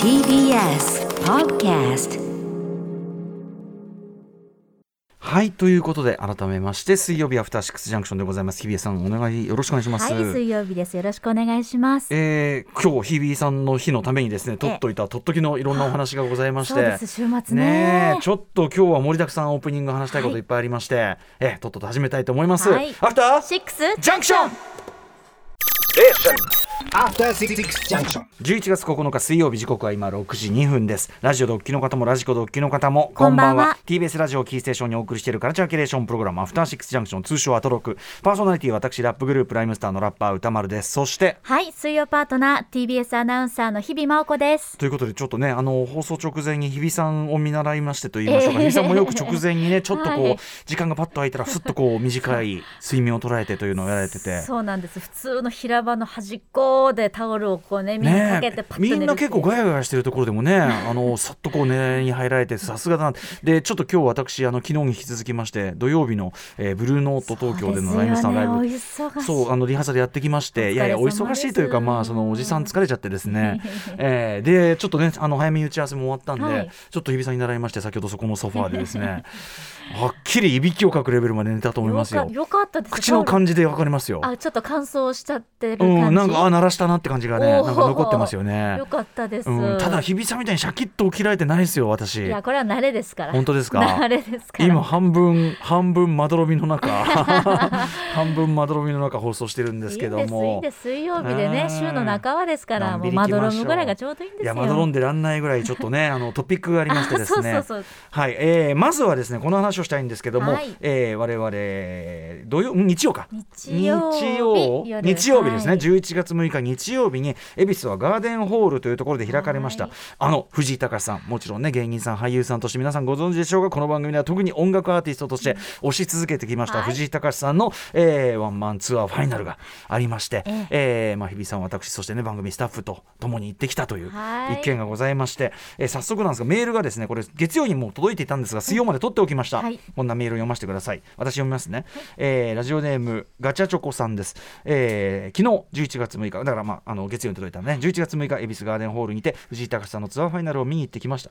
TBS Podcast はいということで改めまして水曜日アフターシックスジャンクションでございます。日比さんお願いよろしくお願いします、はい、水曜日です。よろしくお願いします。えー、今日日比さんの日のためにですね取っといたとっときのいろんなお話がございまして。そうです、週末ね。ちょっと今日は盛りだくさんオープニング話したいこといっぱいありまして、えーとっとと始めたいと思います、はい。アフターシックスジャンクション After Six Junction. 11月9日水曜日時刻は今6時2分です。ラジオドッキの方もラジコドッキの方もこんばんは。TBS ラジオキーステーションにお送りしているカルチャーキュレーションプログラムアフターシックスジャンクション通称アトロク。パーソナリティは私ラップグループライムスターのラッパー歌丸です。そしてはい、水曜パートナー TBS アナウンサーの日々真央子です。ということでちょっとねあの放送直前に日比さんを見習いましてと言いましょうか、ええ日比さんもよく直前にね ちょっとこう、はい。時間がパッと空いたらふっとこう短い睡眠を捉えてというのをやられてて。そうなんです。普通の平場の端っこでタオルをこうね、みんなかけてパッと寝るみんな結構ガヤガヤしてるところでもね あのさっとこう寝に入られてさすがだな。でちょっと今日私あの昨日に引き続きまして土曜日の、えーブルーノート東京でのライムスターのライブ。そうあのリハーサルやってきましていやいやお忙しいというかまあその おじさん疲れちゃってですね、えーでちょっとねあの早めに打ち合わせも終わったんで、はい。ちょっと日比さんに習いまして先ほどそこのソファーでですね。はっきりいびきをかくレベルまで寝たと思いますよ。よかったです。口の感じでわかりますよ。あ、ちょっと乾燥しちゃってるう感じ。んなんかあ鳴らしたなって感じがねなんか残ってますよね。よかったです。うん、ただ日比さんみたいにシャキッと起きられてないですよ私。いや、これは慣れですから。本当ですか？慣れですから。今半分半分まどろみの中。半分まどろみの中放送してるんですけども。いいですいいです。水曜日でねうん。週の半ばですからもうまどろむぐらいがちょうどいいんですよ。いやまどろんでらんないぐらいちょっとね あのトピックがありましてですね。はい、えーまずはですねこの話をしたいんですけども、はい。えー我々土曜ん日曜か。日曜日日曜夜日曜日ですね、はい。11月6日日曜日に恵比寿はガーデンホールというところで開かれました、はい。あの藤井隆さんもちろんね芸人さん俳優さんとして皆さんご存知でしょうがこの番組では特に音楽アーティストとして推し続けてきました、はい。藤井隆さんの、えーワンマンツアーファイナルがありまして、ええ。ーまあ、日比さん私そしてね番組スタッフと共に行ってきたというはい。一件がございまして、えー早速なんですがメールがですねこれ月曜にもう届いていたんですが水曜まで取っておきました、はい。こんなメールを読ませてください。私読みますね、えーラジオネームガチャチョコさんです、えー昨日11月6日だからまああの月曜に届いたね。11月6日恵比寿ガーデンホールにて藤井隆さんのツアーファイナルを見に行ってきました、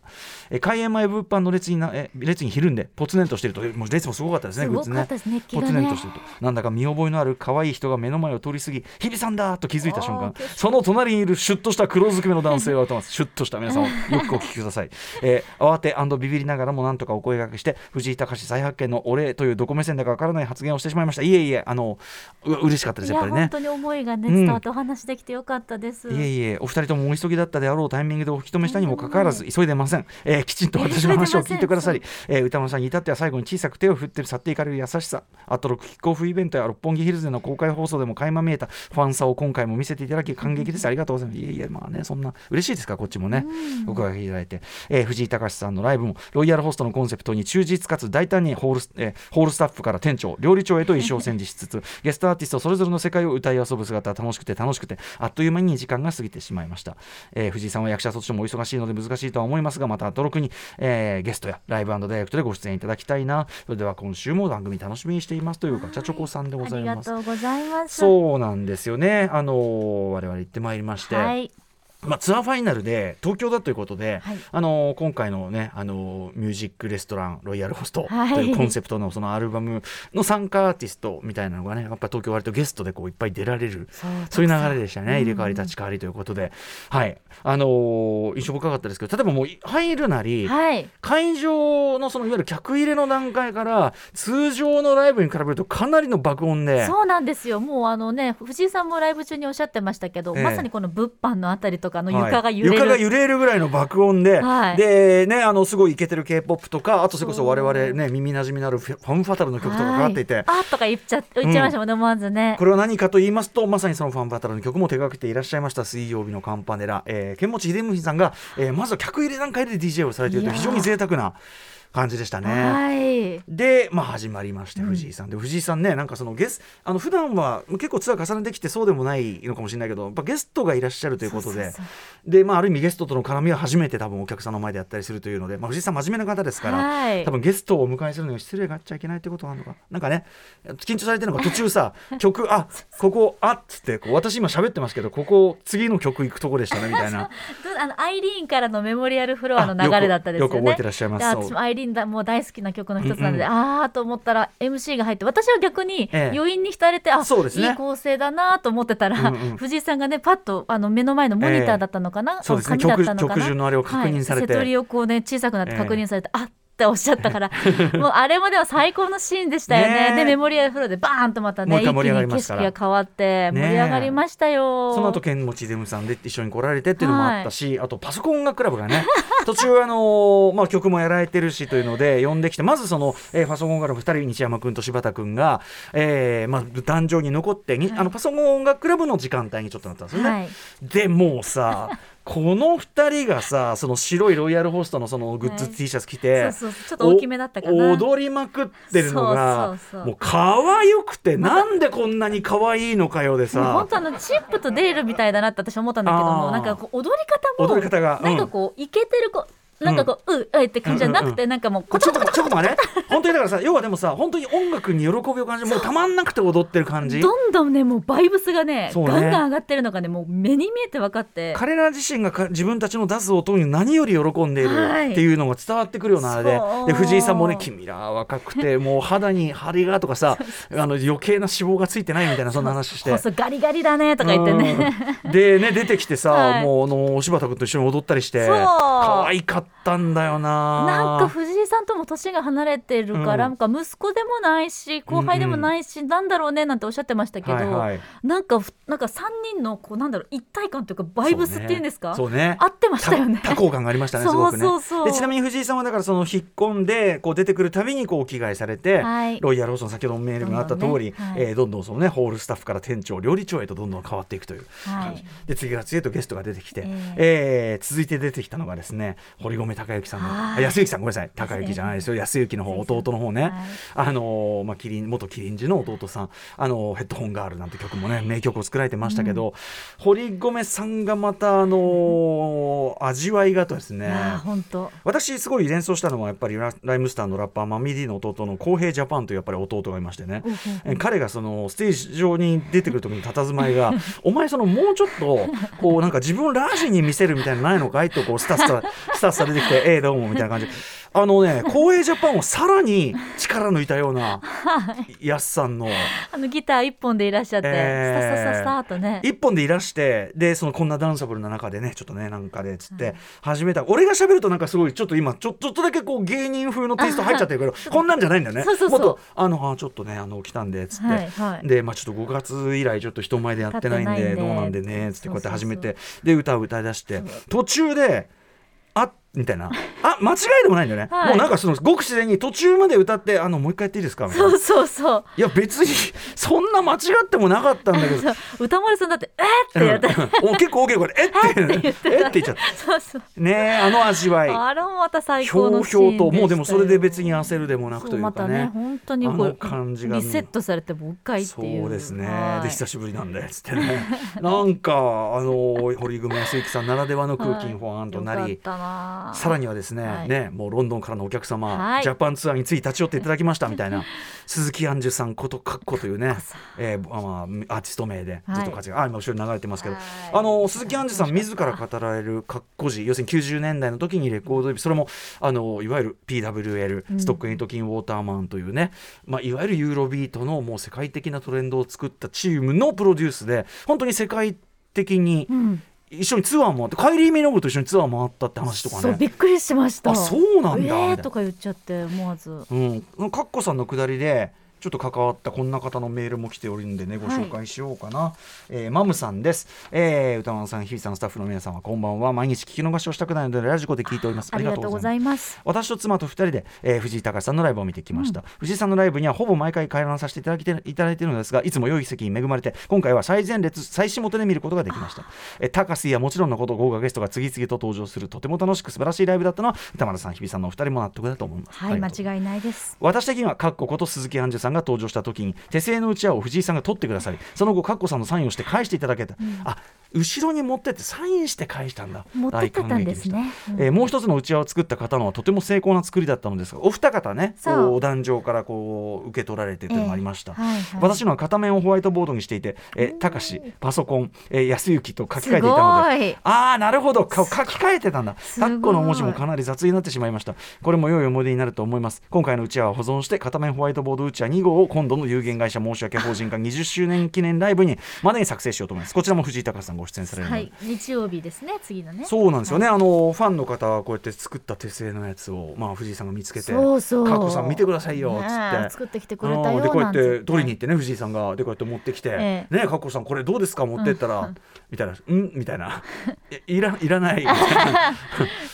えー開演前物販の列にな、えー列にひるんでポツネンとしてると。えもう列もすごかったですねすグッズねごかったです熱気ポがね。ツネンとしてると。なんだか見覚えのある可愛い人が目の前を通り過ぎ日比さんだと気づいた瞬間。その隣にいるシュッとした黒ずくめの男性が歌いますシュッとした皆さん よくお聞きください、えー慌てビビりながらもなんとかお声掛けして藤井隆再発見のお礼というどこ目線だかわからない発言をしてしまいました。いえいえあのう嬉しかったですいややっぱりね。本当に思いがねうん伝わってお話できてよかったです、いえいえお二人ともお急ぎだったであろうタイミングでお引き止めしたにもかかわらず急いでません、えーきちんと私の 話を聞いてくださり、えー歌丸さんに至っては最後に小さく手を振って去っていかれる優しさアトロックキックオフイベントや六本木ヒルズでの公開放送でも垣間見えたファンさを今回も見せていただき 感激です。ありがとうございます。いえいえまあねそんな嬉しいですかこっちもね。お声掛けいただいて、えー藤井隆さんのライブもロイヤルホストのコンセプトに忠実かつ大胆にホール,、えーホールスタッフから店長料理長へと衣装戦時しつつ ゲストアーティストそれぞれの世界を歌い遊ぶ姿は楽しくて楽しくてあっという間に時間が過ぎてしまいました、えー藤井さんは役者としてもお忙しいので難しいとは思いますがまた登録に、えーゲストやライブダイレクトでご出演いただきたいな。それでは今週も番組楽しみにしていますというガチャチョコさんでござありがいますとうございます。そうなんですよね。あのー我々行ってまいりまして、はいまあ、ツアーファイナルで東京だということで、はい。あのー今回のね、あのーミュージックレストランロイヤルホストはい。というコンセプトのそのアルバムの参加アーティストみたいなのがねやっぱ東京割とゲストでこういっぱい出られるそうそういう流れでしたね、うん。入れ替わり立ち替わりということで、はい。あのー印象深かったですけど例えばもう入るなり、はい。会場のそのいわゆる客入れの段階から通常のライブに比べるとかなりの爆音で。そうなんですよ。もうあのね藤井さんもライブ中におっしゃってましたけど、ええ。まさにこの物販のあたりとかのはい。床が揺れる、床が揺れるぐらいの爆音で、はい。でねあのすごいイケてる K-POP とかあとそれこそ我々ね耳なじみのあるファンファタルの曲とかかかっていて、はいあとか言っちゃ言っちゃいましたもんね、思わずね。これは何かと言いますとまさにそのファンファタルの曲も手掛けていらっしゃいました水曜日のカンパネラ、えー、剣持秀文さんが、えーまずは客入れ段階で DJ をされていると非常に贅沢な感じでしたね。はい。で、まあ、始まりまして藤井さんで、藤井さんねなんかそのゲスあの普段は結構ツアー重ねてきてそうでもないのかもしれないけどやっぱゲストがいらっしゃるということで。で、まあ、ある意味ゲストとの絡みは初めて多分お客さんの前でやったりするというので、まあ、藤井さん真面目な方ですから、はい。多分ゲストをお迎えするのに失礼があっちゃいけないってことがあるのか。なんかね緊張されてるのが途中さ 曲あここあっつってこう私今喋ってますけどここ次の曲行くとこでしたねみたいな。どあのアイリーンからのメモリアルフロアの流れだったですよね。あよく覚えてらっしゃいます。私もアイリーンだもう大好きな曲の一つなので、うんああと思ったら MC が入って私は逆にええ。余韻に浸れて、あそうですね。いい構成だなと思ってたら、うんうん藤井さんがねパッとあの目の前のモニターだったのかな、そうですね。紙だったのかな？曲曲順のあれを確認されて。はい、瀬戸りをこうね小さくなって確認されて、あっておっしゃったから もうあれもでも最高のシーンでしたよね。でメモリアルフロアでバーンとまたね一気に景色が変わって盛り上がりましたよ、その後剣持ゼムさんで一緒に来られてっていうのもあったし、あとパソコン音楽クラブがね 途中あのーまあ、曲もやられてるしというので呼んできてまずその、えーパソコン音楽クラブ2人西山君と柴田君が、えーまあ、壇上に残ってに、はい。あのパソコン音楽クラブの時間帯にちょっとなったんですよね。はい。でもうさこの2人がさその白いロイヤルホストのそのグッズはい T シャツ着て、そうそうちょっと大きめだったかな。お踊りまくってるのがそうそうそう。もう可愛くてなんでこんなに可愛いのかよでさ。本当あのチップとデールみたいだなって私は思ったんだけどもなんかこう踊り方も踊り方がうん。なんかこうイケてる子なんかこう、うえって感じじゃなくて、なんかもうこちょこちょこがね本当にだからさ要はでもさ本当に音楽に喜びを感じもうたまんなくて踊ってる感じ？どんどんねもうバイブスがねガンガン上がってるのがねもう目に見えて分かって。彼ら自身がか自分たちの出す音に何より喜んでいるはいっていうのが伝わってくるようなあれで,、そう。で藤井さんもね「君らは若くてもう肌に張りが」とかさあの余計な脂肪がついてないみたいなそんな話して。細ガリガリだねとか言ってね。うん。でね出てきてさ、はい。もうあの柴田君と一緒に踊ったりしてそう。可愛かったんだよな。なんか藤井さんとも年が離れてるから、うん。なんか息子でもないし後輩でもないし、なんだろうねなんておっしゃってましたけど、はいはい。なんかふなんか3人のこうなんだろう一体感というかバイブスっていうんですか？そうね。合ってましたよね。多幸感がありましたね すごくねそう。そうそうでちなみに藤井さんはだからその引っ込んでこう出てくるたびにこうお着替えされて、はい。ロイヤルホーストの先ほどもメールがあった通りどんどんね。はい。えーどんどんそのねホールスタッフから店長料理長へとどんどん変わっていくという感じ、はいで次から次へとゲストが出てきて、えええー続いて出てきたのがですね堀米孝之さんのはい。あ安之さんごめんなさい。孝之じゃないですよ。安之の方弟の方ね、はい。あのーまあ、キリン元キリンジの弟さん、あのーヘッドホンガールなんて曲もね名曲を作られてましたけど、堀米さんがまた、あのー味わいがとですね。本当私すごい連想したのはやっぱりラライムスターのラッパーマミディの弟の公平ジャパンというやっぱり弟がいましてね、え彼がそのステージ上に出てくる時の佇まいが お前そのもうちょっとこうなんか自分をラジに見せるみたいなのないのかいとこうスタスタスタスタ出てきて「ええどうも」みたいな感じ。あのね公平ジャパンをさらに力抜いたようなやすさんの。あのギター一本でいらっしゃって、えー。スタスタスタとね。一本でいらしてでそのこんなダンサブルな中でねちょっとねなんかでつって始めた、俺が喋るとなんかすごいちょっと今ちょちょっとだけこう芸人風のテイスト入っちゃってるけどこんなんじゃないんだよね。そうそうそう。もっとあのあちょっとねあの来たんでつって、はいはい。でまあちょっと5月以来ちょっと人前でやってないんでどうなんでねつってこうやって始めてで歌を歌い出して途中であみたいな。あ間違いでもないんだよね、はい。もうなんかそのごく自然に途中まで歌ってあのもう一回やっていいですかみたいな。そうそうそう。いや別にそんな間違ってもなかったんだけど。歌丸さんだって「えっ!」ってやって、うん。お結構大きい声で「えっ!」て「えっ!」て言っちゃっそうそう。たねえあの味わい。あれもまた最ひ高のょうひシーンでしたよょうともうでもそれで別に焦るでもなくとそいううかね。またね本当にこあのう感じがリセットされてもう一回っていう。そうですね。はい。で久しぶりなんでつってね。なんかあの堀組康之さんならではの空気にほわんとなり。よかったなさらにはですね、はい。ねもうロンドンからのお客様、はい。ジャパンツアーについ立ち寄っていただきました みたいな。鈴木杏樹さんことかっこというね、えーまあまあ、アーティスト名でずっと活躍、あ今後ろに流れてますけど、はい。あの鈴木杏樹さん自ら語られるかっこ字要するに90年代の時にレコードそれもあのいわゆる PWL ストック・エイト・キン・ウォーターマンというね、まあ、いわゆるユーロビートのもう世界的なトレンドを作ったチームのプロデュースで本当に世界的にうん一緒にツアーもあってカイリー・ミノグと一緒にツアー回ったって話とかね。そうびっくりしました。あそうなんだえな。ーとか言っちゃって思わず。うん、かっこさんのくだりでちょっと関わったこんな方のメールも来ておるんでねご紹介しようかな、えーマムさんです、えー、歌丸さん日比さんスタッフの皆さんはこんばんは。毎日聞き逃しをしたくないのでラジコで聞いております。ありがとうございます。私と妻と2人で、えー藤井隆さんのライブを見てきました、藤井さんのライブにはほぼ毎回観覧させていただいていただいているのですがいつも良い席に恵まれて今回は最前列最下手で見ることができました、えー、高須やもちろんのこと豪華ゲストが次々と登場するとても楽しく素晴らしいライブだったのは歌丸さん日比さんのお二人も納得だと思います。はい間違いないです。私的にはかっここと鈴木杏樹さんがんが登場した時に手製のうちわを藤井さんが取ってくださりその後カッコさんのサインをして返していただけた、あ後ろに持ってってサインして返したんだ。持ってってたんですね。大感激でした。えーもう一つのうちわを作った方のはとても精巧な作りだったのですがお二方ねお壇上からこう受け取られてというのがありました、ええはいはい。私のは片面をホワイトボードにしていて、えー、高しパソコン、えー、安行と書き換えていたので。ああなるほど。か書き換えてたんだ。すごい。タッコの文字もかなり雑になってしまいました。これも良い思い出になると思います。今回のうちわを保存して片面ホワイトボードうちわ2号を今度の有限会社申し訳法人化20周年記念ライブにまでに作成しようと思います。こちらも藤井隆さんがご出演されるはい。日曜日ですね次のね。そうなんですよね、あのファンの方はこうやって作った手製のやつを、まあ、藤井さんが見つけてそうそうカッコさん見てくださいよ」っつねって。え。作ってきてくれたようんでこうやって取りに行ってね藤井さんが。でこうやって持ってきて「えねカッコさんこれどうですか?」持ってったら、うん。みたいな「ん?」みたいな「い いらいらない」みたい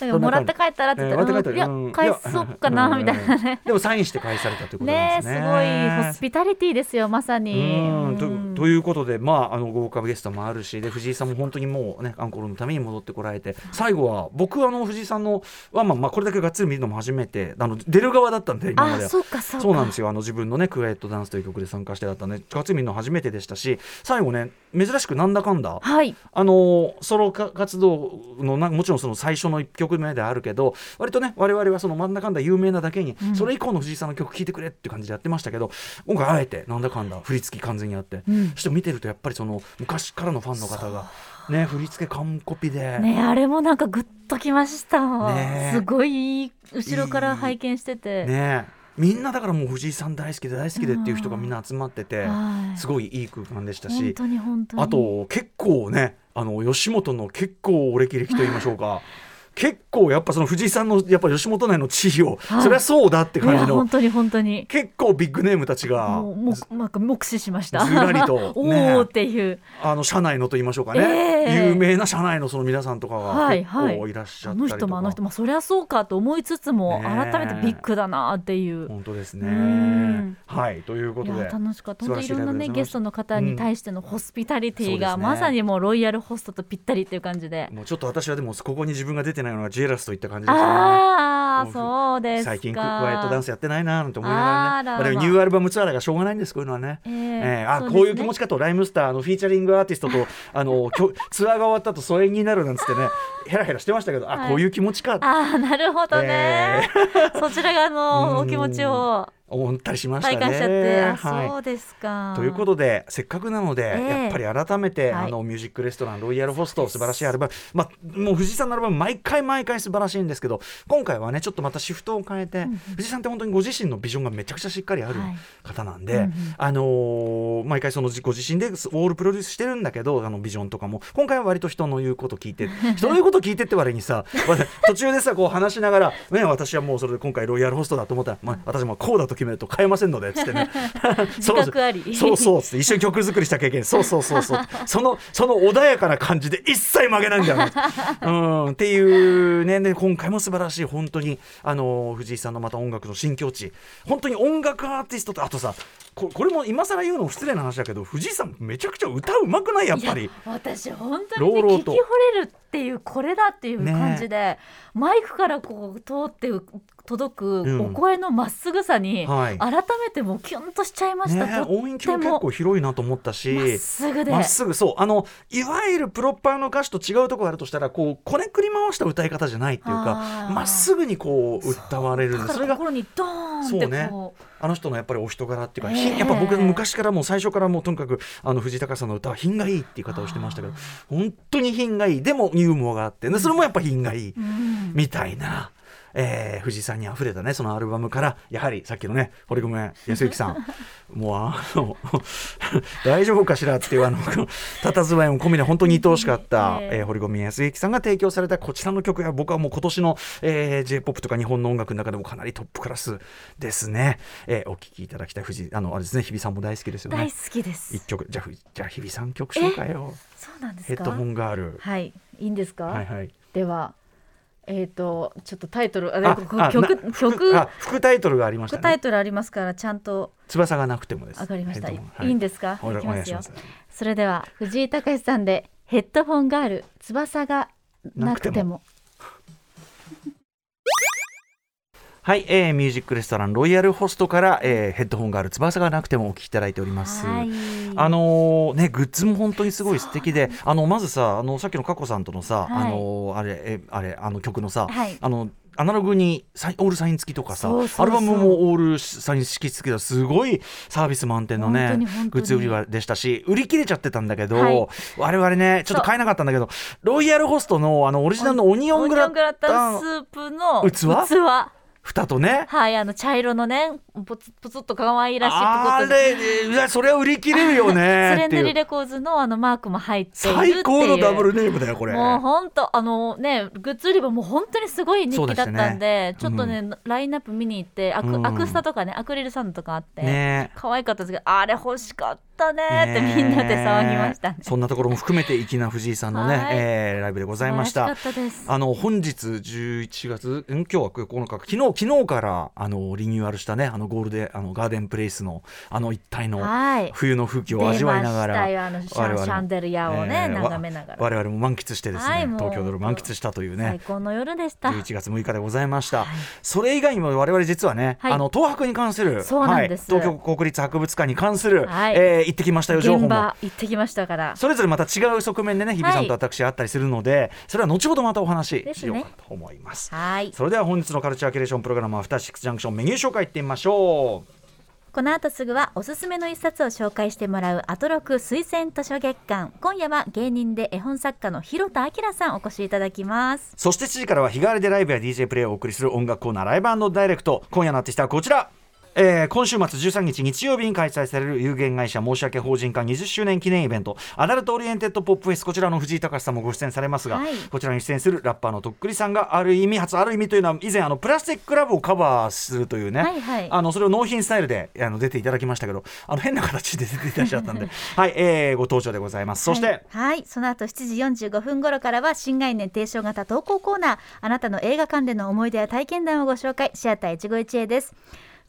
な。もらって帰ったらって言ったら、えーいうんや返そうかなみたいなうんね。でもサインして返されたということなんねですね。すごいホスピタリティですよまさに。うんということで、まあ、あの豪華ゲストもあるしで藤井さんも本当にもうねアンコールのために戻ってこられて最後は僕あの藤井さんのは、まあまあ、これだけがっつり見るのも初めてあの出る側だったんで今までは。あそうかそうか。そうなんですよあの自分のねクエットダンスという曲で参加してだったんでがっつり見るの初めてでしたし最後ね珍しくなんだかんだはい。あのソロか活動のなもちろんその最初の1曲目であるけど割とね我々はその真ん中んだ有名なだけに、うんそれ以降の藤井さんの曲聴いてくれって感じでやってましたけど今回あえてなんだかんだ振り付き完全にあって、うん。そして見てるとやっぱりその昔からのファンの方がね振り付け完コピで、ねあれもなんかグッときました。ね。すごいいい後ろから拝見してて。ね。みんなだからもう藤井さん大好きで大好きでっていう人がみんな集まってて、はい。すごいいい空間でした本し当に本当に。あと結構ねあの吉本の結構お歴々と言いましょうか 結構やっぱその藤井さんのやっぱ吉本内の地位を、はい。それはそうだってい感じのや本当に本当に。結構ビッグネームたちがもうもずうなんか目視しました。ずらりとお ね。おっていう。あの社内のと言いましょうかね、ええ。有名な社内のその皆さんとかがはい結はい。構いらっしゃあったりとか、の人もあの人もそりゃそうかと思いつつもね改めてビッグだなっていう。本当ですうねん。はいということで。楽しかった。本当いろんなねゲストの方に対してのホスピタリティが、うんね。まさにもうロイヤルホストとぴったりっていう感じで。もうちょっと私はでもここに自分が出てないのがジェラスといった感じですよね。あそうですか。最近クワイエットダンスやってないななんて思いながらね。ニューアルバムツアーだからしょうがないんですこういうのはね。えええーあこういう気持ちかとライムスターのフィーチャリングアーティストと あのツアーが終わったと疎遠になるなんつってね。ヘラヘラしてましたけど、はい。あこういう気持ちか。ああなるほどね、そちら側のお気持ちを 思ったりしましたね。はい。そうですか。ということでせっかくなので、ええ。やっぱり改めて、はい。あのミュージックレストランロイヤルホスト素晴らしいアルバム、まあ、もう藤井さんのアルバム毎回毎回素晴らしいんですけど今回はねちょっとまたシフトを変えて、藤井さんって本当にご自身のビジョンがめちゃくちゃしっかりあるはい方なんで、うんうん。あのー毎回そのご自身でオールプロデュースしてるんだけどあのビジョンとかも。今回は割と人の言うこと聞いて 人の言うこと聞いてって割にさわ途中でさこう話しながら、ね、私はもうそれで今回ロイヤルホストだと思ったら、まあ、私もこうだと決めると変えませんのでつってね。そうそう。っつって一緒に曲作りした経験。そうそうそうそう。そのその穏やかな感じで一切曲げないんだよな、うん、っていうね。ね今回も素晴らしい。本当にあの藤井さんのまた音楽の新境地。本当に音楽アーティストとあとさここれも今更言うのも失礼な話だけど藤井さんめちゃくちゃ歌うまくない？やっぱり。いや。私本当に、ね、聞き惚れるっていうこれだっていう感じで、マイクからこう通って届くうん。お声のまっすぐさに、はい。改めてもうキュンとしちゃいました、ね、と音域も結構広いなと思ったしまっすぐで。まっすぐそうあのいわゆるプロッパーの歌手と違うところがあるとしたらこうこねくり回した歌い方じゃないっていうあかー。まっすぐにこう歌われるそれがら心にドーンってそうね。こうあの人のやっぱりお人柄っていうか、ええひやっぱ僕昔からもう最初からもうとにかくあの藤井隆さんの歌は品がいいっていう言い方をしてましたけど本当に品がいい。でもユーモアがあって。でそれもやっぱ品がいい、うん。みたいな。えー、藤井さんにあふれたねそのアルバムからやはりさっきのね堀米康之さん。もうあの大丈夫かしらっていうあの佇まいも込みで本当に愛おしかった、えええー堀米康之さんが提供されたこちらの曲は僕はもう今年の、えー、j p o p とか日本の音楽の中でもかなりトップクラスですね、えーお聴きいただきたい藤井あのあれですね日比さんも大好きですよね。大好きです。一曲じゃじゃあ日比さん曲紹介よそうなんですか？ヘッドホンガール。はいいいんですか、はいはい。ではえっ、とちょっとタイトルああ曲な曲副あ副タイトルがありましたね。副タイトルありますからちゃんと翼がなくてもです。上がりました、はい。い、いんですか？お願いします。それでは藤井隆さんでヘッドフォンガール翼がなくてもはい、えーミュージックレストランロイヤルホストから、えーヘッドホンがある翼がなくてもお聞きいただいております。はい。あのーねグッズも本当にすごい素敵で、あのまずさあのさっきの佳子さんとのさ、はい。あのーあれえあれあの曲のさ、はい。あのアナログにサイオールサイン付きとかさアルバムもオールサイン式付きです。ごいサービス満点のねグッズ売り場でしたし売り切れちゃってたんだけど、はい。我々ねちょっと買えなかったんだけどロイヤルホストのあのオリジナルのオニオングラタタンンスープの器？器蓋とね。はいあの茶色のねポツポツっと可愛らしいあれいや それは売り切れるよスねレンドリレコーズのあのマークも入っているっていう。最高のダブルネームだよこれ。もう本当あのねグッズ売り場も本当にすごい人気だったんでそうでちょっとね、ラインナップ見に行ってアク,、うん。アクスタとかねアクリルサンドとかあって、ね。可愛かったですけどあれ欲しかったねってみんなで騒ぎましたね。そんなところも含めて粋な藤井さんのね、はい。えーライブでございました。あの本日11月ん今日は9日昨日昨日からあのリニューアルしたねあのゴールデンあのガーデンプレイスのあの一帯のはい。冬の風景を味わいながら出ましたよあのシャン我々もシャンデリアをねえーわ眺めながら。我々も満喫してですね、はい東京ドール満喫したというね。最高の夜でした。11月6日でございました、はい。それ以外にも我々実はね、はい。あの東博に関する東京国立博物館に関する、はい。えー行ってきましたよ情報も。行ってきましたから。それぞれまた違う側面でね日比さんと私あったりするので、それは後ほどまたお話ししようかと思います。はい。それでは本日のカルチャーキュレーションプログラムアフターシックスジャンクションメニュー紹介いってみましょう。この後すぐはおすすめの一冊を紹介してもらうアトロク推薦図書月間。今夜は芸人で絵本作家の広田明さんお越しいただきます。そして7時からは日替わりでライブや DJ プレイをお送りする音楽コーナーライブダイレクト。今夜のアーティストはこちらえー今週末13日日曜日に開催される有限会社申し訳法人化20周年記念イベント Adult Oriented Pop Fes こちらの藤井隆さんもご出演されますが、はい。こちらに出演するラッパーのとっくりさんがある意味初ある意味というのは以前あのプラスティックラブをカバーするというね、はいはい。あのそれを納品スタイルであの出ていただきましたけどあの変な形で出ていただいちゃったんで。はい、えーご登場でございます。そして、はい、はい。その後7時45分頃からは新概念提唱型投稿コーナーあなたの映画館での思い出や体験談をご紹介。シアター一期一会です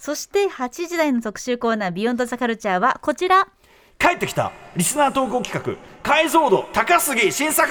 そして8時台の特集コーナービヨンドザカルチャーはこちら。帰ってきたリスナー投稿企画解像度高杉新作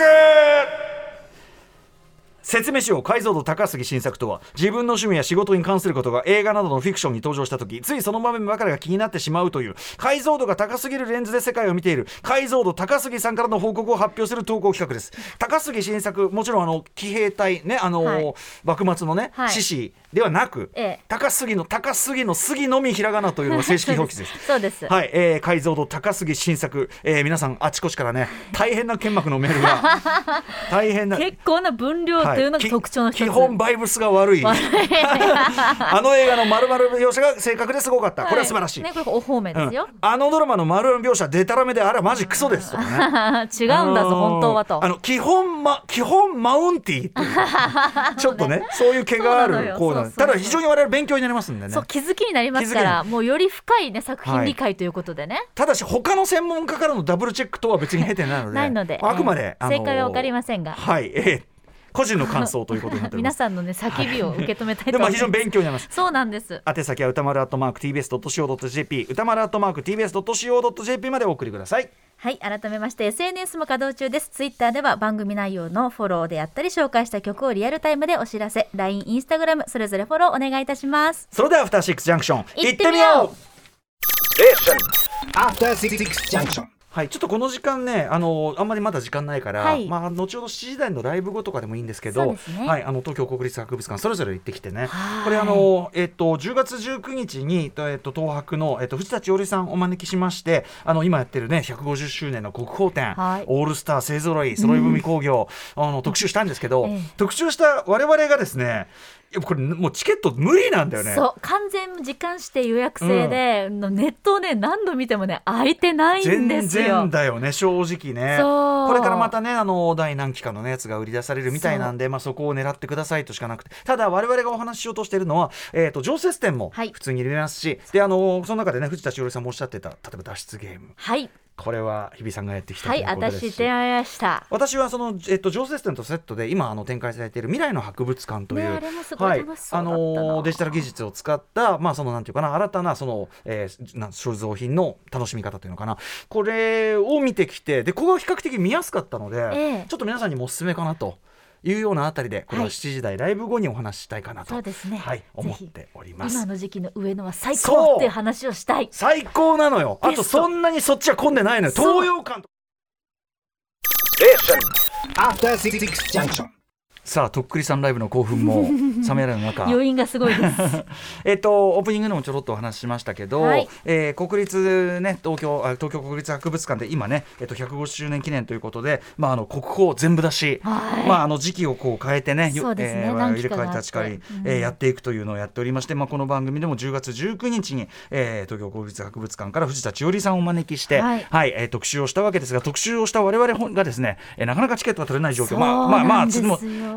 説明しよう。解像度高杉新作とは自分の趣味や仕事に関することが映画などのフィクションに登場した時ついその場面ばかりが気になってしまうという解像度が高すぎるレンズで世界を見ている解像度高杉さんからの報告を発表する投稿企画です。高杉新作もちろんあの騎兵隊ねあの、はい。幕末のね、はい。志士ではなく、ええ。高杉の高杉の杉のみひらがなというのが正式表記 です。そうです。はい、えー、解像度高すぎ新作、えー、皆さんあちこちからね大変な剣幕のメールが 大変な結構な分量というのが特徴の基本バイブスが悪い。あの映画の丸々描写が正確ですごかった、これは素晴らしい、ねこれお褒めですよ。うん、あのドラマの丸々描写デタラメであれはマジクソです。とかね違うんだぞ本当はと。あの基本ま基本マウンティーっていう。ちょっとねそういう毛があるコーナーただ非常に我々勉強になりますんでね。そう気づきになりますからもうより深いね作品理解ということでね、ただし他の専門家からのダブルチェックとは別に経てないので ないので。あくまで、えあの正解は分かりませんが。はい、えー個人の感想ということになっております。皆さんのね叫びを受け止めたいでと思います。も非常に勉強になります。そうなんです。宛先は歌丸アットマーク TBS.CO.JP 歌丸アットマーク TBS.CO.JP までお送りください。はい改めまして SNS も稼働中です。ツイッターでは番組内容のフォローであったり紹介した曲をリアルタイムでお知らせ。LINE、インスタグラムそれぞれフォローお願いいたします。それではアフターシックスジャンクション。行ってみよう。After Six Junction. はい、ちょっとこの時間ね、あのあんまりまだ時間ないから、はい。まあ後ほど7時台のライブ後とかでもいいんですけど、ね。はい、あの東京国立博物館それぞれ行ってきてね。はい。これあのえっと10月19日にえっと東博のえっと藤田千織さんをお招きしまして、あの今やってるね150周年の国宝展、はい。オールスター勢ぞろい揃い踏み工業、あの特集したんですけど、ええ特集した我々がですね、いやこれもうチケット無理なんだよね。そう完全時間指定予約制で、のネットをね何度見てもね空いてないん全ですよ。然だよね正直ね。そう。これからまたねあの第何期かのねやつが売り出されるみたいなんでまあそこを狙ってくださいとしかなくて。ただ我々がお話ししようとしているのはえっ、と常設店もはい。普通に入れますし、であのその中でね藤田しおりさんもおっしゃってた例えば脱出ゲーム。はいこれは日比さんがやってきたとはいいうことですし、私出会いました。私はその、えっと、常設店とセットで今あの展開されている未来の博物館という、はいあのデジタル技術を使ったまあそのなんていうかな新たなその、えー、なん所蔵品の楽しみ方というのかな。これを見てきてでここが比較的見やすかったので、ええ。ちょっと皆さんにもおすすめかなと。いうようなあたりでこれははい。7時台ライブ後にお話ししたいかなと、そうですね。はい、ぜ思っひております。今。の時期の上野は最高っていう話をしたい。最高なのよ。あとそんなにそっちは混んでないのよ。東洋館と。After Six Junction. さあとっくりさんライブの興奮も冷めやらぬ中余韻がすごいです。えっとオープニングでもちょろっとお話ししましたけど、はい。えー国立ね東京あ東京国立博物館で今ねえっと150周年記念ということでまああの国宝全部出し、はい。まああの時期をこう変えてねよそうですねえー何入れ替わり期かがあって立ち替わり、うん。えーやっていくというのをやっておりましてまあこの番組でも10月19日に、えー東京国立博物館から藤田千織さんをお招きしてはい。えー特集をしたわけですが特集をした我々がですね、えーなかなかチケットが取れない状況。まあまあまあ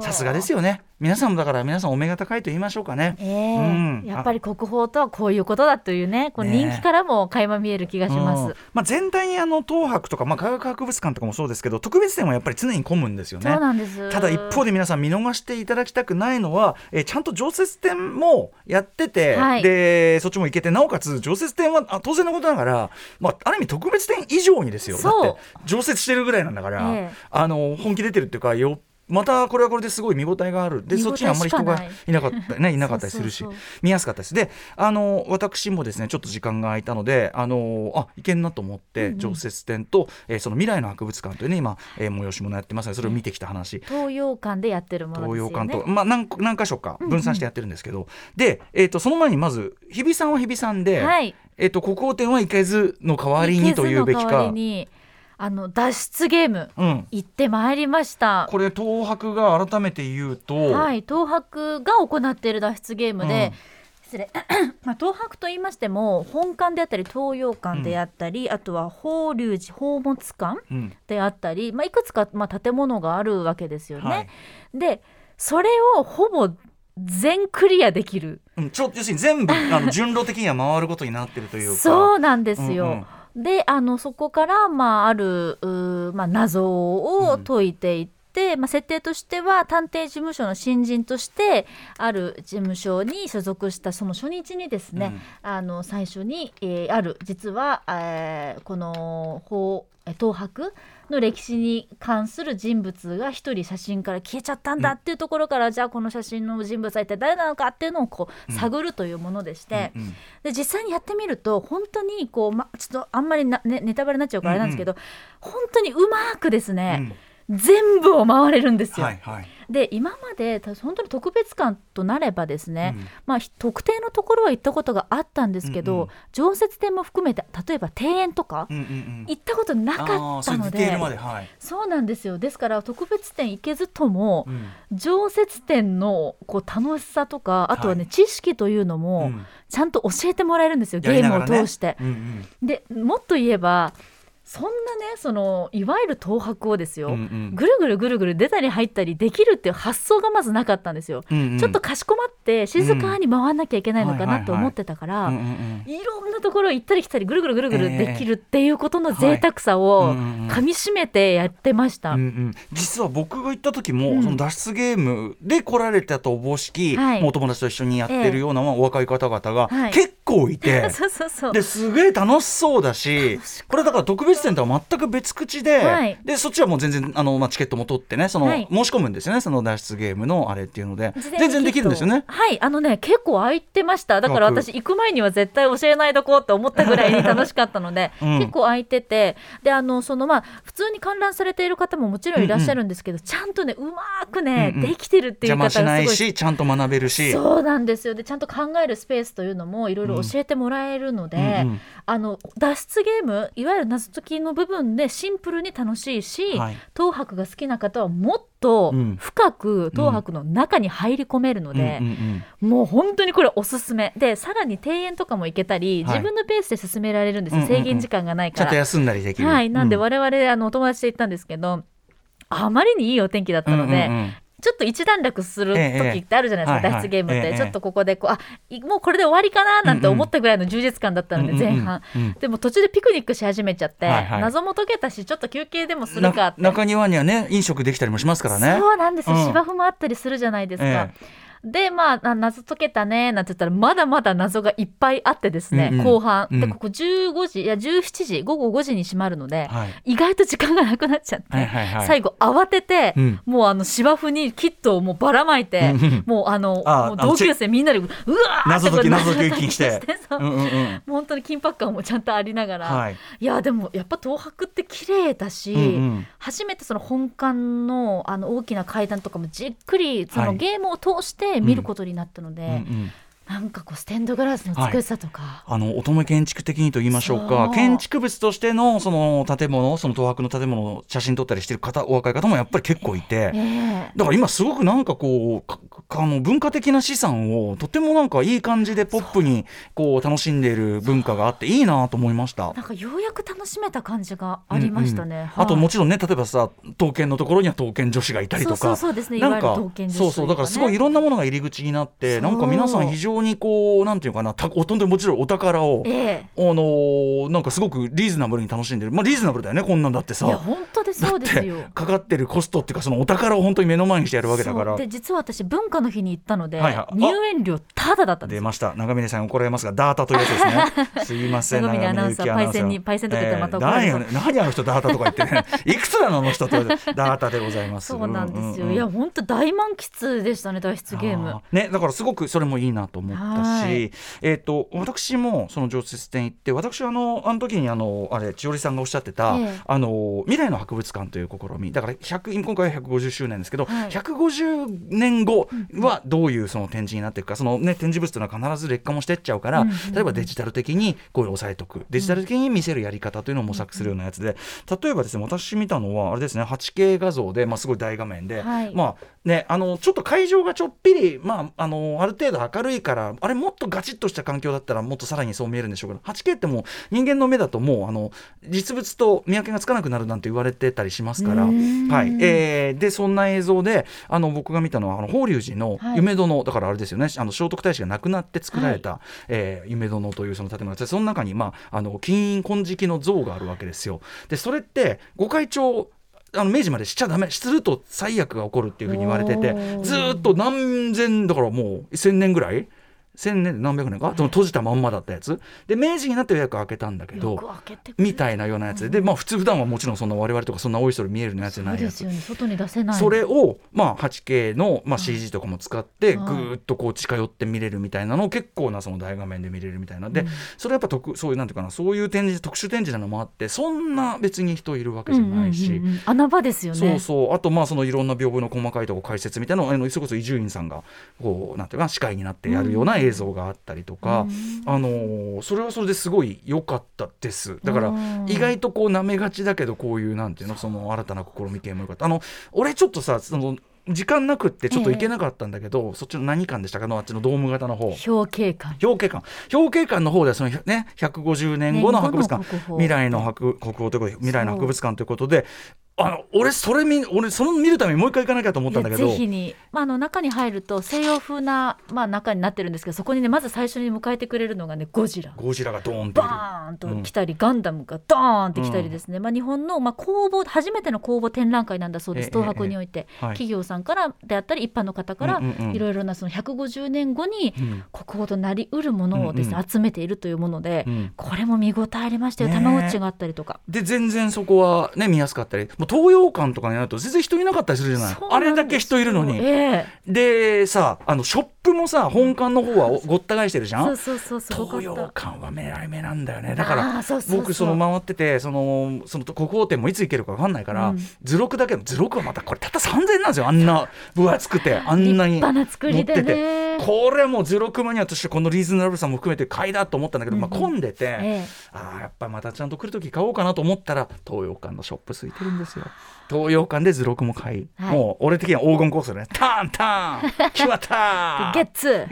さすがですよね。皆さんもだから皆さんお目が高いと言いましょうかね。ええ。うん。やっぱり国宝とはこういうことだというねこうね人気からも垣間見える気がします、うんまあ、全体にあの東博とか、まあ、科学博物館とかもそうですけど特別展はやっぱり常に混むんですよね。そうなんです。ただ一方で皆さん見逃していただきたくないのは、えーちゃんと常設展もやってて、はい。でそっちも行けてなおかつ常設展はあ当然のことながら、まあ、ある意味特別展以上にですよ。だって常設してるぐらいなんだから、ええ。あの本気出てるっていうかよまたこれはこれですごい見応えがある。でそっちにあんまり人がい。いなかったね。いなかったりするし。見やすかったです。であの私もですねちょっと時間が空いたのであのあいけんなと思って、うんうん。常設展と、えーその未来の博物館というね今、えー催し物やってますのでそれを見てきた話、東洋館でやってるものね。東洋館と、まあ、何何箇所か分散してやってるんですけど、で、えー、とその前にまず日比さんは日比さんで、はい。えー、と国宝展は行けずの代わりにというべきかあの脱出ゲームうん。行ってまいりました。これ東博が改めて言うと、はい。東博が行っている脱出ゲームで、失礼。まあ東博と言いましても本館であったり東洋館であったり、あとは法隆寺宝物館うん。であったり、まあ、いくつか、まあ、建物があるわけですよね。はい。でそれをほぼ全クリアできる。うん、ちょ要するに全部あの順路的には回ることになってるというか。そうなんですよ。うんうんであのそこから、まあ、ある、まあ、謎を解いていって、まあ、設定としては探偵事務所の新人としてある事務所に所属したその初日にですね、あの最初に、えーある実は、えーこの東博の歴史に関する人物が一人写真から消えちゃったんだっていうところから、じゃあこの写真の人物は一体誰なのかっていうのをこう探るというものでして、うんうん。で実際にやってみると本当にこう、ま、ちょっとあんまりな、ね、ネタバレになっちゃうからあれなんですけど、本当にうまくですね、全部を回れるんですよ。はいはい。で今までた本当に特別館となればですね、うん。まあ、ひ特定のところは行ったことがあったんですけど、うんうん。常設展も含めて例えば庭園とかうんうんうん。行ったことなかったのではい、そうなんですよ。ですから特別展行けずとも、うん。常設展のこう楽しさとかあとはね、はい。知識というのうもん。ちゃんと教えてもらえるんですよ、ゲームを通して。うんうん。でもっと言えばそんなねそのいわゆる東博をですよ、うんうん。ぐるぐるぐるぐる出たり入ったりできるっていう発想がまずなかったんですよ。うんうん。ちょっとかしこまって静かに回んなきゃいけないのかうんなと思ってたから、いろんなところ行ったり来たりぐるぐるぐるぐるええできるっていうことの贅沢さうをかみしめてやってました。うんうん、実は僕が行った時も、うん。その脱出ゲームで来られたとおぼしき、はい。もうお友達と一緒にやってるような、まあお若い方々がはい。結構いて、そうそうそう。ですげえ楽しそうだしこれだから特別展とは全く別口で,、はい。でそっちはもう全然あの、まあ、チケットも取ってねその、はい。申し込むんですよねその脱出ゲームのあれっていうので。全然できるんですよね？はい、あのね、結構空いてました。だから枠私行く前には絶対教えないとこうって思ったぐらいに楽しかったので、うん。結構空いてて、で、あの、そのまあ、普通に観覧されている方ももちろんいらっしゃるんですけど、ちゃんとね、うまーくね、うんうん。できてるっていう方がすごいしないしちゃんと学べるし。そうなんですよ。でちゃんと考えるスペースというのもいろいろ教えてもらえるので、うんうん。あの脱出ゲームいわゆる謎解きの部分でシンプルに楽しいし、はい。東博が好きな方はもっとうん。深く東博の中に入り込めるので、もう本当にこれおすすめ。でさらに庭園とかも行けたり、はい。自分のペースで進められるんです制限時間がないから。ちゃんと休んだりできる。はい、なんでうん。我々、あのお友達で行ったんですけどあまりにいいお天気だったので、ちょっと一段落する時ってあるじゃないですか、ええええ脱出ゲームって、はいはいちょっとここでこうあいもうこれで終わりかななんて思ったぐらいの充実感だったので、うんうん前半、うん。うんでも途中でピクニックし始めちゃって、はいはい。謎も解けたしちょっと休憩でもするかなって。中庭にはね飲食できたりもしますからね。そうなんですよ、うん。芝生もあったりするじゃないですか。えでまああ謎解けたねなんて言ったらまだまだ謎がいっぱいあってですね、うんうん。後半、うん。でここ15時いや17時午後5時に閉まるので、はい。意外と時間がなくなっちゃって、はいはいはい。最後慌てて、うん。もうあの芝生にキットをもうばらまいて、うんうんもうあのあ同級生みんなでうわー謎解き謎解きしてそう。うんうんうん。本当に緊迫感もちゃんとありながら、はい。いやでもやっぱ東博って綺麗だし、うんうん。初めてその本館のあの大きな階段とかもじっくりそはい。のゲームを通して見ることになったので、うんうん。なんかこうステンドグラスの美しさとか、あの乙女建築的にと言いましょうか。建築物としてのその建物その東博の建物を写真撮ったりしてる方お若い方もやっぱり結構いて、ええ。だから今すごくなんかこうあの文化的な資産をとてもなんかいい感じでポップにこう楽しんでいる文化があっていいなと思いました。なんかようやく楽しめた感じがありましたね。はい。あともちろんね例えばさ刀剣のところには刀剣女子がいたりとか。そうそうそうですね。なんかいわゆる刀剣女子そうそう。だからすごいいろんなものが入り口になってなんか皆さん非常にこうなんていうかなたほとんどもちろんお宝を、えあのーなんかすごくリーズナブルに楽しんでる。まあリーズナブルだよねこんなんだってえいやさ本当でそうですよ。かかってるコストっていうかそのお宝を本当に目の前にしてやるわけだから。で実は私文化の日に行ったので、はいはい。あ。入園料タダだったんですよ。出ました。長峰さん怒られますがダータというやつですね。すいません長峰アナウンサーパイセンにパイセンとか言ってまた怒られそうえー何あの人ダータとか言ってね。いくつなのあの人って言われてダータでございます。そうなんですよ。うういや本当大満喫でしたね脱出ゲーム。あ。ね、だからすごくそれもいいなと思ったはい。し、えっ、と私もその常設展行って私はあのあの時にあのあれ千織さんがおっしゃってた、ええ。あの未来の博物館という試みだから100今回は150周年ですけど、はい。150年後はどういうその展示になっていくかそのね展示物というのは必ず劣化もしてっちゃうから、うん。例えばデジタル的にこういう抑えとくデジタル的に見せるやり方というのを模索するようなやつで例えばですね私見たのはあれですね 8K 画像で、まあ、すごい大画面で、はい。まあねあのちょっと会場がちょっぴり、まあ、あのある程度明るいからあれもっとガチッとした環境だったらもっとさらにそう見えるんでしょうけど 8K ってもう人間の目だともうあの実物と見分けがつかなくなるなんて言われてたりしますから、うはい。えーでそんな映像であの僕が見たのはあの法隆寺のはい。夢殿、だからあれですよね。あの聖徳太子が亡くなって作られた、えー夢殿というその建物があってその中に、まあ、あの金印金色の像があるわけですよ。でそれって御開帳あの明治までしちゃダメすると最悪が起こるっていうふうに言われててずーっと何千だからもう1000年ぐらい千年何百年か？その閉じたまんまだったやつ。で明治になってようやく開けたんだけどみたいなようなやつで。でまあ普通普段はもちろんそんな我々とかそんなおいそれ見えるやつじゃないやつですよね。外に出せない。それを、まあ、8K の、まあ、CG とかも使ってぐっとこう近寄って見れるみたいなのを結構なその大画面で見れるみたいなで、うん。それやっぱ特そういうなんていうかなそういう展示特殊展示なのもあってそんな別に人いるわけじゃないし。うんうんうんうん。穴場ですよね。そうそう。あとまあそのいろんな屏風の細かいところ解説みたいなのをそれこそ伊集院さんがこうなんていうかな司会になってやるような映像があったりとか、あのーそれはそれですごい良かったです。だからうん。意外とこうなめがちだけどこういうなんていうのその新たな試み系も良かった。あの俺ちょっとさその時間なくってちょっと行けなかったんだけど、そっちの何館でしたか？のあっちのドーム型の方。表敬館。表敬館。表敬館の方ではそのね150年後の博物館。未来の博国宝ということで未来の博物館ということであの俺それ見俺その見るためにもう一回行かなきゃと思ったんだけど。ぜひに、まあ、あの中に入ると西洋風な、まあ、中になってるんですけどそこにねまず最初に迎えてくれるのがねゴジラ。ゴジラがドーンっている。バーンと来たり、ガンダムがドーンって来たりですね、まあ、日本の、まあ、公募初めての公募展覧会なんだそうです。ええ東博において、はい。企業さんからであったり一般の方からうんうんうん。いろいろなその150年後にうん。国宝となりうるものをですね、うんう集めているというもので、うん。これも見応えありましたよ。ねえ。たまごっちがあったりとか。で全然そこはね見やすかったり。もう東洋館とかになると全然人いなかったりするじゃない。あれだけ人いるのに。えでさあのショップもさ本館の方はおごった返してるじゃん。東洋。館は目らい目なんだよね。だから僕その回っててそのその国宝展もいつ行けるか分かんないから、うん。図録だけど図録はまたこれたった3000円なんですよ。あんな分厚くてあんなに持ってて。これもう図録マニアとしてこのリーズナブルさも含めて買いだと思ったんだけど、まあ、混んでて、ええ。ああやっぱりまたちゃんと来る時買おうかなと思ったら東洋館のショップ空いてるんですよ。東洋館で図録も買い、はい。もう俺的には黄金コースね。ターンターン。決まったゲッツうん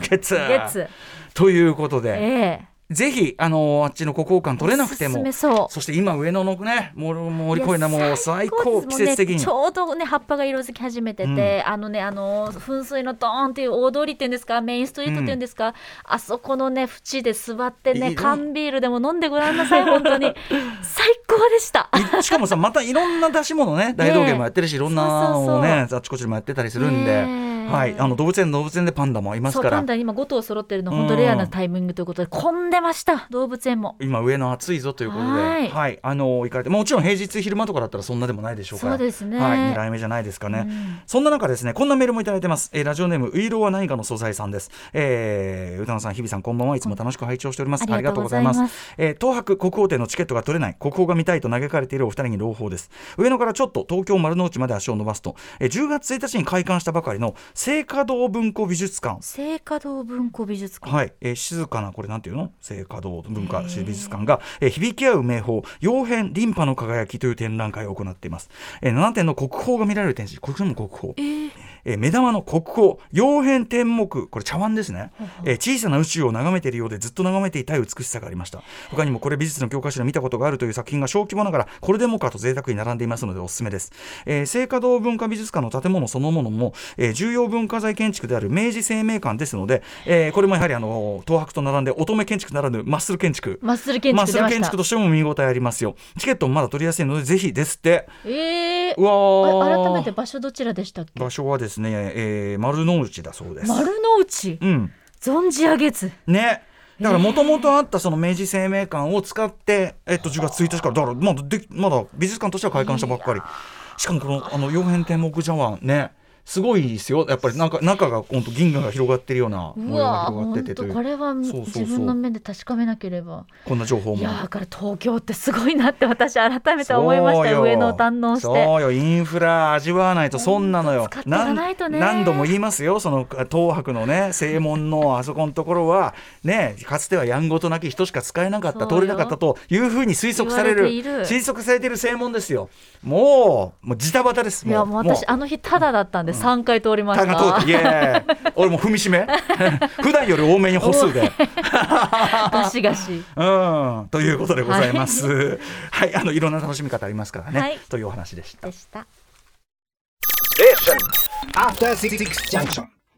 ゲッツゲッツということで、ええぜひあのあっちの国宝館取れなくてもそして今上野のねもう森公園もう最高季節的に、ねちょうどね葉っぱが色づき始めてて、あのねあの噴水のドーンっていう大通りっていうんですかメインストリートっていうんですか、あそこのね縁で座ってね缶ビールでも飲んでごらんなさい本当に。最高でした。いしかもさまたいろんな出し物ね大道芸もやってるしいろんなのをねあっちこっちでもやってたりするんで、はい、あの動物園動物園でパンダもいますそうからパンダ今5頭揃ってるの本当レアなタイミングということで混んでました動物園も。今上野暑いぞということで、はい。はい、あの行かれてもちろん平日昼間とかだったらそんなでもないでしょうから。そうですね。はい、狙い目じゃないですかね、うん。そんな中ですねこんなメールもいただいてます、えーラジオネームウイローは何かの素材さんです、えー、歌野さん日比さんこんばんはいつも楽しく拝聴しております。ありがとうございます。えー東博国宝展のチケットが取れない国宝が見たいと嘆かれているお二人に朗報です。上野からちょっと東京丸の内まで足を伸ばすと、えー10月1日に開館したばかりの聖華堂文庫美術館。聖華堂文庫美術館、はい、えー静かなこれなんていうの？聖華堂文化美術館が、えー。響き合う名宝妖変リンパの輝きという展覧会を行っています、えー7点の国宝が見られる展示。これも国宝。えーえー目玉の国宝妖変天目これ茶碗ですね、えー小さな宇宙を眺めているようでずっと眺めていたい美しさがありました。他にもこれ美術の教科書で見たことがあるという作品が小規模ながらこれでもかと贅沢に並んでいますのでおすすめです、えー、聖華堂文化美術館の建物そのものも、えー重要文化財建築である明治生命館ですので、えーこれもやはりあの東博と並んで乙女建築ならぬマッスル建築。マッスル建マッスル築としても見応えありますよ。チケットもまだ取りやすいのでぜひですって。えー。うわ改めて場所どちらでしたっけ？場所はですね、えー丸の内だそうです。丸の内？うん。存じ上げず。ね。だからもともとあったその明治生命館を使って、えっと、10月1日からだからまだでまだ美術館としては開館したばっかり。しかもこのあの妖変天目茶碗ねすごいですよ。やっぱりなんか中が本当銀河が広がってるようなう模様がわ広がっててという。これはそうそうそう。自分の目で確かめなければ。こんな情報も。いやだから東京ってすごいなって私改めて思いました。上野を堪能して。そうよ。インフラ味わわないとそんなのよ。使っていかないとね。ん何度も言いますよ。その東博のね正門のあそこのところはねかつてはやんごとなき人しか使えなかった通れなかったというふうに推測される推測されている正門ですよ。もうもうジタバタです。いやもう私あの日ただだったんで3回通りました、タが通っていや俺も踏みしめ。普段より多めに歩数で。ガシガシ。うん。ということでございます。はい、あのいろんな楽しみ方ありますからね、はい。というお話でした。でした。After Six Junction.